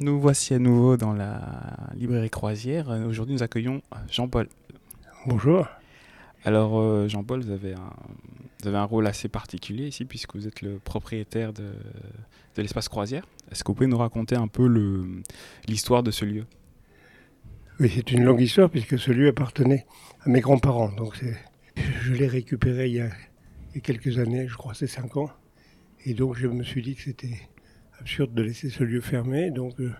Nous voici à nouveau dans la librairie croisière. Aujourd'hui, nous accueillons Jean-Paul. Bonjour. Alors, euh, Jean-Paul, vous, avez un, vous avez un rôle assez particulier ici, puisque vous êtes le propriétaire de, de l'espace croisière. Est-ce que vous pouvez nous raconter un peu l'histoire de ce lieu? Oui, c'est une longue histoire puisque ce lieu appartenait à mes grands-parents. Donc je l'ai récupéré il y, a, il y a quelques années, je crois c'est cinq ans. Et donc je me suis dit que c'était absurde de laisser ce lieu fermé. Donc euh,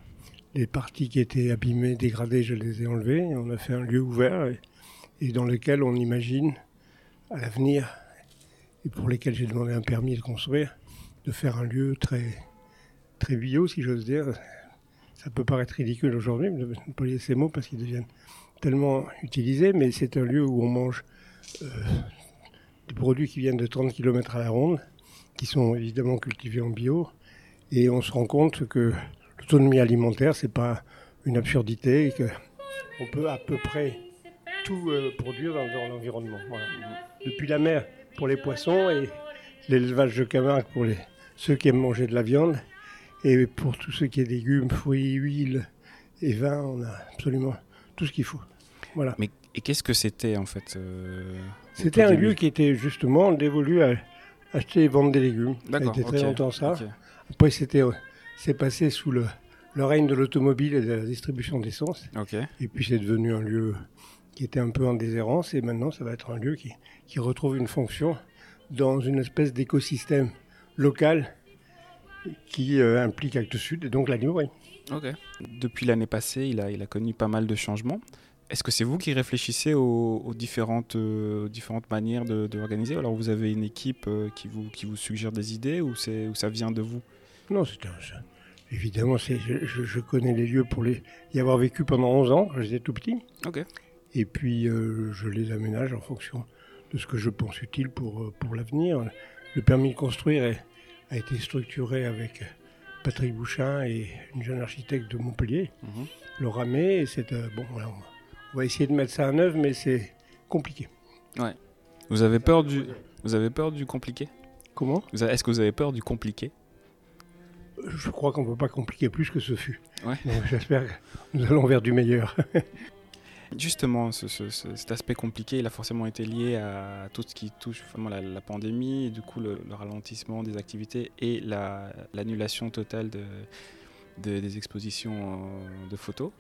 les parties qui étaient abîmées, dégradées, je les ai enlevées. On a fait un lieu ouvert et, dans lequel on imagine à l'avenir, et pour lesquels j'ai demandé un permis de construire, de faire un lieu très, très bio, si j'ose dire, ça peut paraître ridicule aujourd'hui de ne pas lier ces mots parce qu'ils deviennent tellement utilisés, mais c'est un lieu où on mange euh, des produits qui viennent de 30 km à la ronde, qui sont évidemment cultivés en bio, et on se rend compte que l'autonomie alimentaire, c'est pas une absurdité, et qu'on peut à peu près tout euh, produire dans, dans l'environnement. Voilà. Depuis la mer pour les poissons et l'élevage de Camargue pour les, ceux qui aiment manger de la viande. Et pour tout ce qui est légumes, fruits, huiles et vins, on a absolument tout ce qu'il faut. Voilà. Mais et qu'est-ce que c'était en fait euh, C'était un lieu qui était justement dévolu à acheter et vendre des légumes. D'accord. été très ok, longtemps ça. Après, c'était, euh, c'est passé sous le, le règne de l'automobile et de la distribution d'essence. Et puis, c'est devenu un lieu qui était un peu en déshérence. Et maintenant, ça va être un lieu qui, qui retrouve une fonction dans une espèce d'écosystème local qui euh, implique Actes Sud et donc la librairie. Ok. Depuis l'année passée, il a, il a connu pas mal de changements. Est-ce que c'est vous qui réfléchissez aux, aux différentes, euh, différentes manières de, de Alors vous avez une équipe euh, qui, vous, qui vous suggère des idées ou, ou ça vient de vous? Non, c'est Évidemment, je, je- connais les lieux pour les, y avoir vécu pendant 11 ans, quand j'étais tout petit. Ok. Et puis, euh, je les aménage en fonction de ce que je pense utile pour, pour l'avenir. Le permis de construire est- a été structuré avec Patrick Bouchin et une jeune architecte de Montpellier, Mhm. Laura May. Et c'est, bon, on va- on va essayer de mettre ça en œuvre, mais c'est compliqué. Vous avez peur du, vous avez peur du compliqué? Comment? Est-ce que vous avez peur du compliqué? Je crois qu'on ne peut pas compliquer plus que ce fut. Ouais. J'espère que nous allons vers du meilleur. Justement, ce- ce- ce- cet aspect compliqué, il a forcément été lié à tout ce qui touche vraiment la, la pandémie, et du coup le, le ralentissement des activités et la- l'annulation totale de, de- des expositions euh, de photos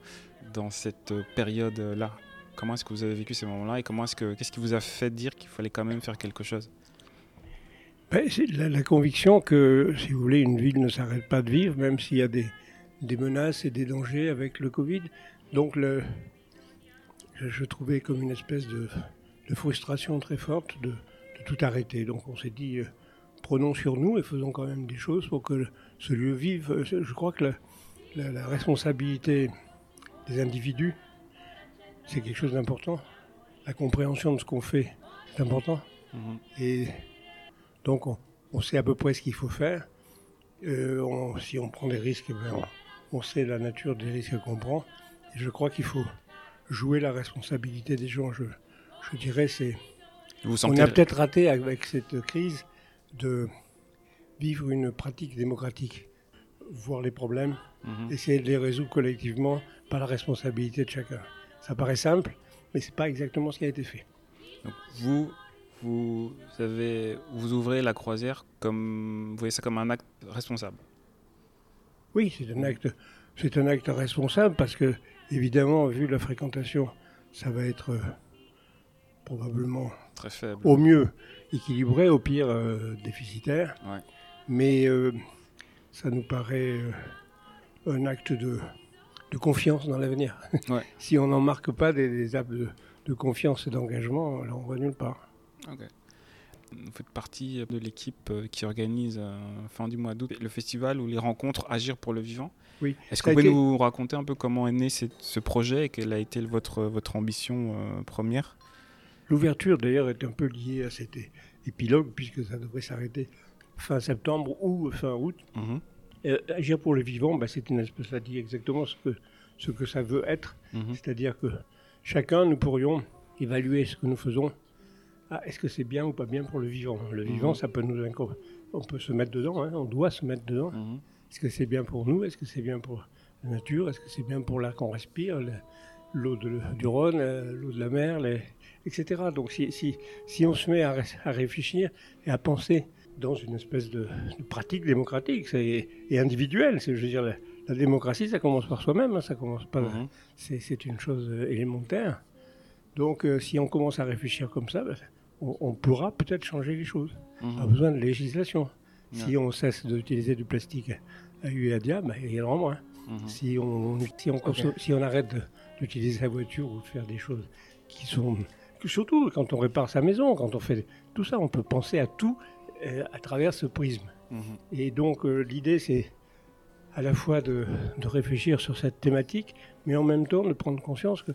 dans cette période-là. Comment est-ce que vous avez vécu ces moments-là et comment est-ce que qu'est-ce qui vous a fait dire qu'il fallait quand même faire quelque chose? Ben, c'est la, conviction que, si vous voulez, une ville ne s'arrête pas de vivre, même s'il y a des, des menaces et des dangers avec le Covid. Donc, le, je, trouvais comme une espèce de, de frustration très forte de, de tout arrêter. Donc, on s'est dit, euh, prenons sur nous et faisons quand même des choses pour que ce lieu vive. Euh, Je crois que la, la- la responsabilité des individus, c'est quelque chose d'important. La compréhension de ce qu'on fait, c'est important. Et donc, on, on sait à peu près ce qu'il faut faire. Euh, on- si on prend des risques, eh ben, on, on sait la nature des risques qu'on prend. Et je crois qu'il faut jouer la responsabilité des gens. Je, je dirais, c'est. Vous On sentez a peut-être raté avec cette crise de vivre une pratique démocratique, voir les problèmes, Mhm. essayer de les résoudre collectivement par la responsabilité de chacun. Ça paraît simple, mais c'est pas exactement ce qui a été fait. Donc, vous, vous avez, vous ouvrez la croisière comme, vous voyez ça comme un acte responsable. Oui, c'est un acte, c'est un acte responsable parce que, évidemment, vu la fréquentation, ça va être euh, probablement Très faible. au mieux équilibré, au pire euh, déficitaire. Ouais. Mais euh, ça nous paraît euh, un acte de, de confiance dans l'avenir. Ouais. si on n'en marque pas des, des actes de, de confiance et d'engagement, là, on va nulle part. Vous faites partie de l'équipe qui organise euh, fin du mois d'août le festival ou les rencontres Agir pour le vivant. Oui. Est-ce que vous pouvez été- nous raconter un peu comment est né cette- ce projet et quelle a été votre, votre ambition euh, première? L'ouverture, d'ailleurs, est un peu liée à cet épilogue, puisque ça devrait s'arrêter fin septembre ou fin août. Mhm. Euh, agir pour le vivant, bah, c'est une espèce, ça dit exactement ce que, ce que ça veut être. Mhm. C'est-à-dire que chacun, nous pourrions évaluer ce que nous faisons. Ah, est-ce que c'est bien ou pas bien pour le vivant? Le vivant, Mhm. ça peut nous On peut se mettre dedans, hein, on doit se mettre dedans. Est-ce que c'est bien pour nous? Est-ce que c'est bien pour la nature? Est-ce que c'est bien pour l'air qu'on respire? L'eau du Rhône, l'eau de la mer, etc. Donc si, si, si, on se met à, à, réfléchir et à penser dans une espèce de, pratique démocratique et, et individuelle, je veux dire, la, démocratie, ça commence par soi-même, hein, ça commence pas. Mhm. C'est une chose élémentaire. Donc, euh, si on commence à réfléchir comme ça, ben, on, pourra peut-être changer les choses. Mhm. Pas besoin de législation. Si on cesse d'utiliser du plastique à U et à diable, ben, il y en aura moins. Mhm. Si, on, si, on si on arrête d'utiliser la voiture ou de faire des choses qui sont. Surtout quand on répare sa maison, quand on fait tout ça, on peut penser à tout euh, à travers ce prisme. Et donc, euh, l'idée, c'est à la fois de, de, réfléchir sur cette thématique, mais en même temps de prendre conscience que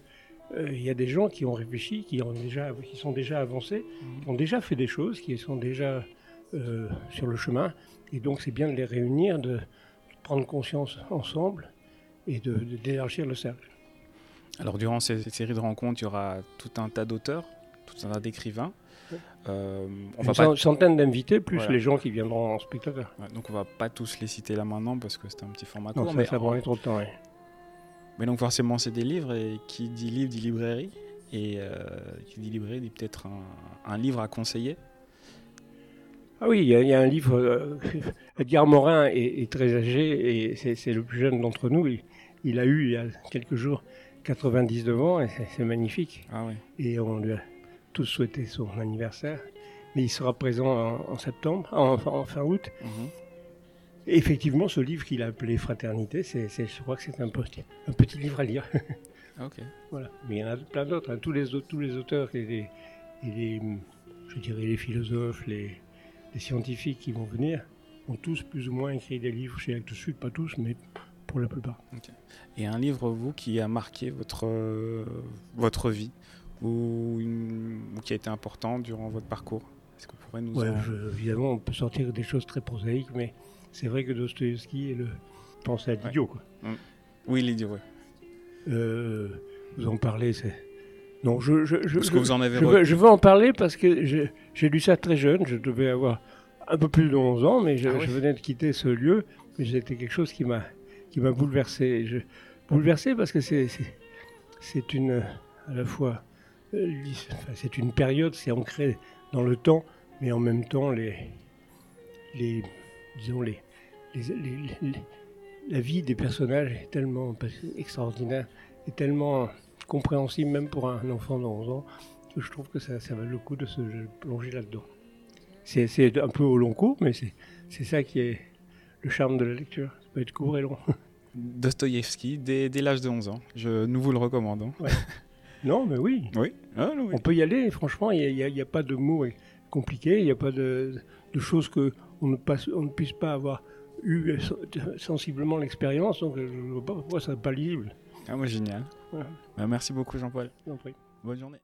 euh, il y a des gens qui ont réfléchi, qui, ont déjà, qui sont déjà avancés, mhm. qui ont déjà fait des choses, qui sont déjà sur le chemin. Et donc c'est bien de les réunir, de, prendre conscience ensemble et d'élargir le cercle. Alors durant cette série de rencontres, il y aura tout un tas d'auteurs, tout un tas d'écrivains. Euh, on Une va centaine d'invités, plus les gens qui viendront en spectateur. donc on va pas tous les citer là maintenant parce que c'est un petit format court. mais ça prend trop de temps. Mais donc forcément c'est des livres et qui dit livre dit librairie et euh, qui dit librairie dit peut-être un, livre à conseiller. Ah oui, il y, a un livre. Euh, Edgar Morin est, très âgé et c'est le plus jeune d'entre nous. Il, a eu il y a quelques jours 99 ans et c'est magnifique. Ah oui. Et on lui a tous souhaité son anniversaire. Mais il sera présent en, septembre, en, fin août. Mhm effectivement, ce livre qu'il a appelé Fraternité, c'est, je crois que c'est un petit, un petit livre à lire. ok. Voilà. Mais il y en a plein d'autres. Hein. Tous, les, tous les auteurs et les, les, je dirais les philosophes, les, les, scientifiques qui vont venir ont tous plus ou moins écrit des livres chez Actes Sud, pas tous, mais pour la plupart. Et un livre, vous, qui a marqué votre, votre vie ou, qui a été important durant votre parcours? Est-ce que vous pourrez nous ouais, Évidemment, on peut sortir des choses très prosaïques, mais c'est vrai que Dostoevsky est le. Pensez à l'idiot, quoi. Mm. Oui, l'idiot, oui. Euh, vous en parlez, c'est. Non, je, je, je, que vous en avez je, veux, je veux en parler parce que j'ai lu ça très jeune. Je devais avoir un peu plus de 11 ans, mais je, ah venais de quitter ce lieu. Mais c'était quelque chose qui m'a qui m'a bouleversé. Je, bouleversé parce que c'est c'est une à la fois euh, c'est une période, c'est ancré dans le temps, mais en même temps les les disons, les, la vie des personnages est tellement extraordinaire et tellement compréhensible, même pour un enfant de 11 ans, que je trouve que ça, ça vaut le coup de se plonger là-dedans. C'est un peu au long cours, mais c'est ça qui est le charme de la lecture. Ça peut être court et long. Dostoïevski, dès, dès l'âge de 11 ans. Je, nous vous le recommandons. Non, mais oui. Oui. Ah, On peut y aller, franchement, il n'y a, a, pas de mots compliqués, il n'y a pas de, de choses que on ne, on ne puisse pas avoir eu sensiblement l'expérience, donc je ne vois pas pourquoi ça n'est pas lisible. Ah, moi, génial. Bah, merci beaucoup, Jean-Paul. Bonne journée.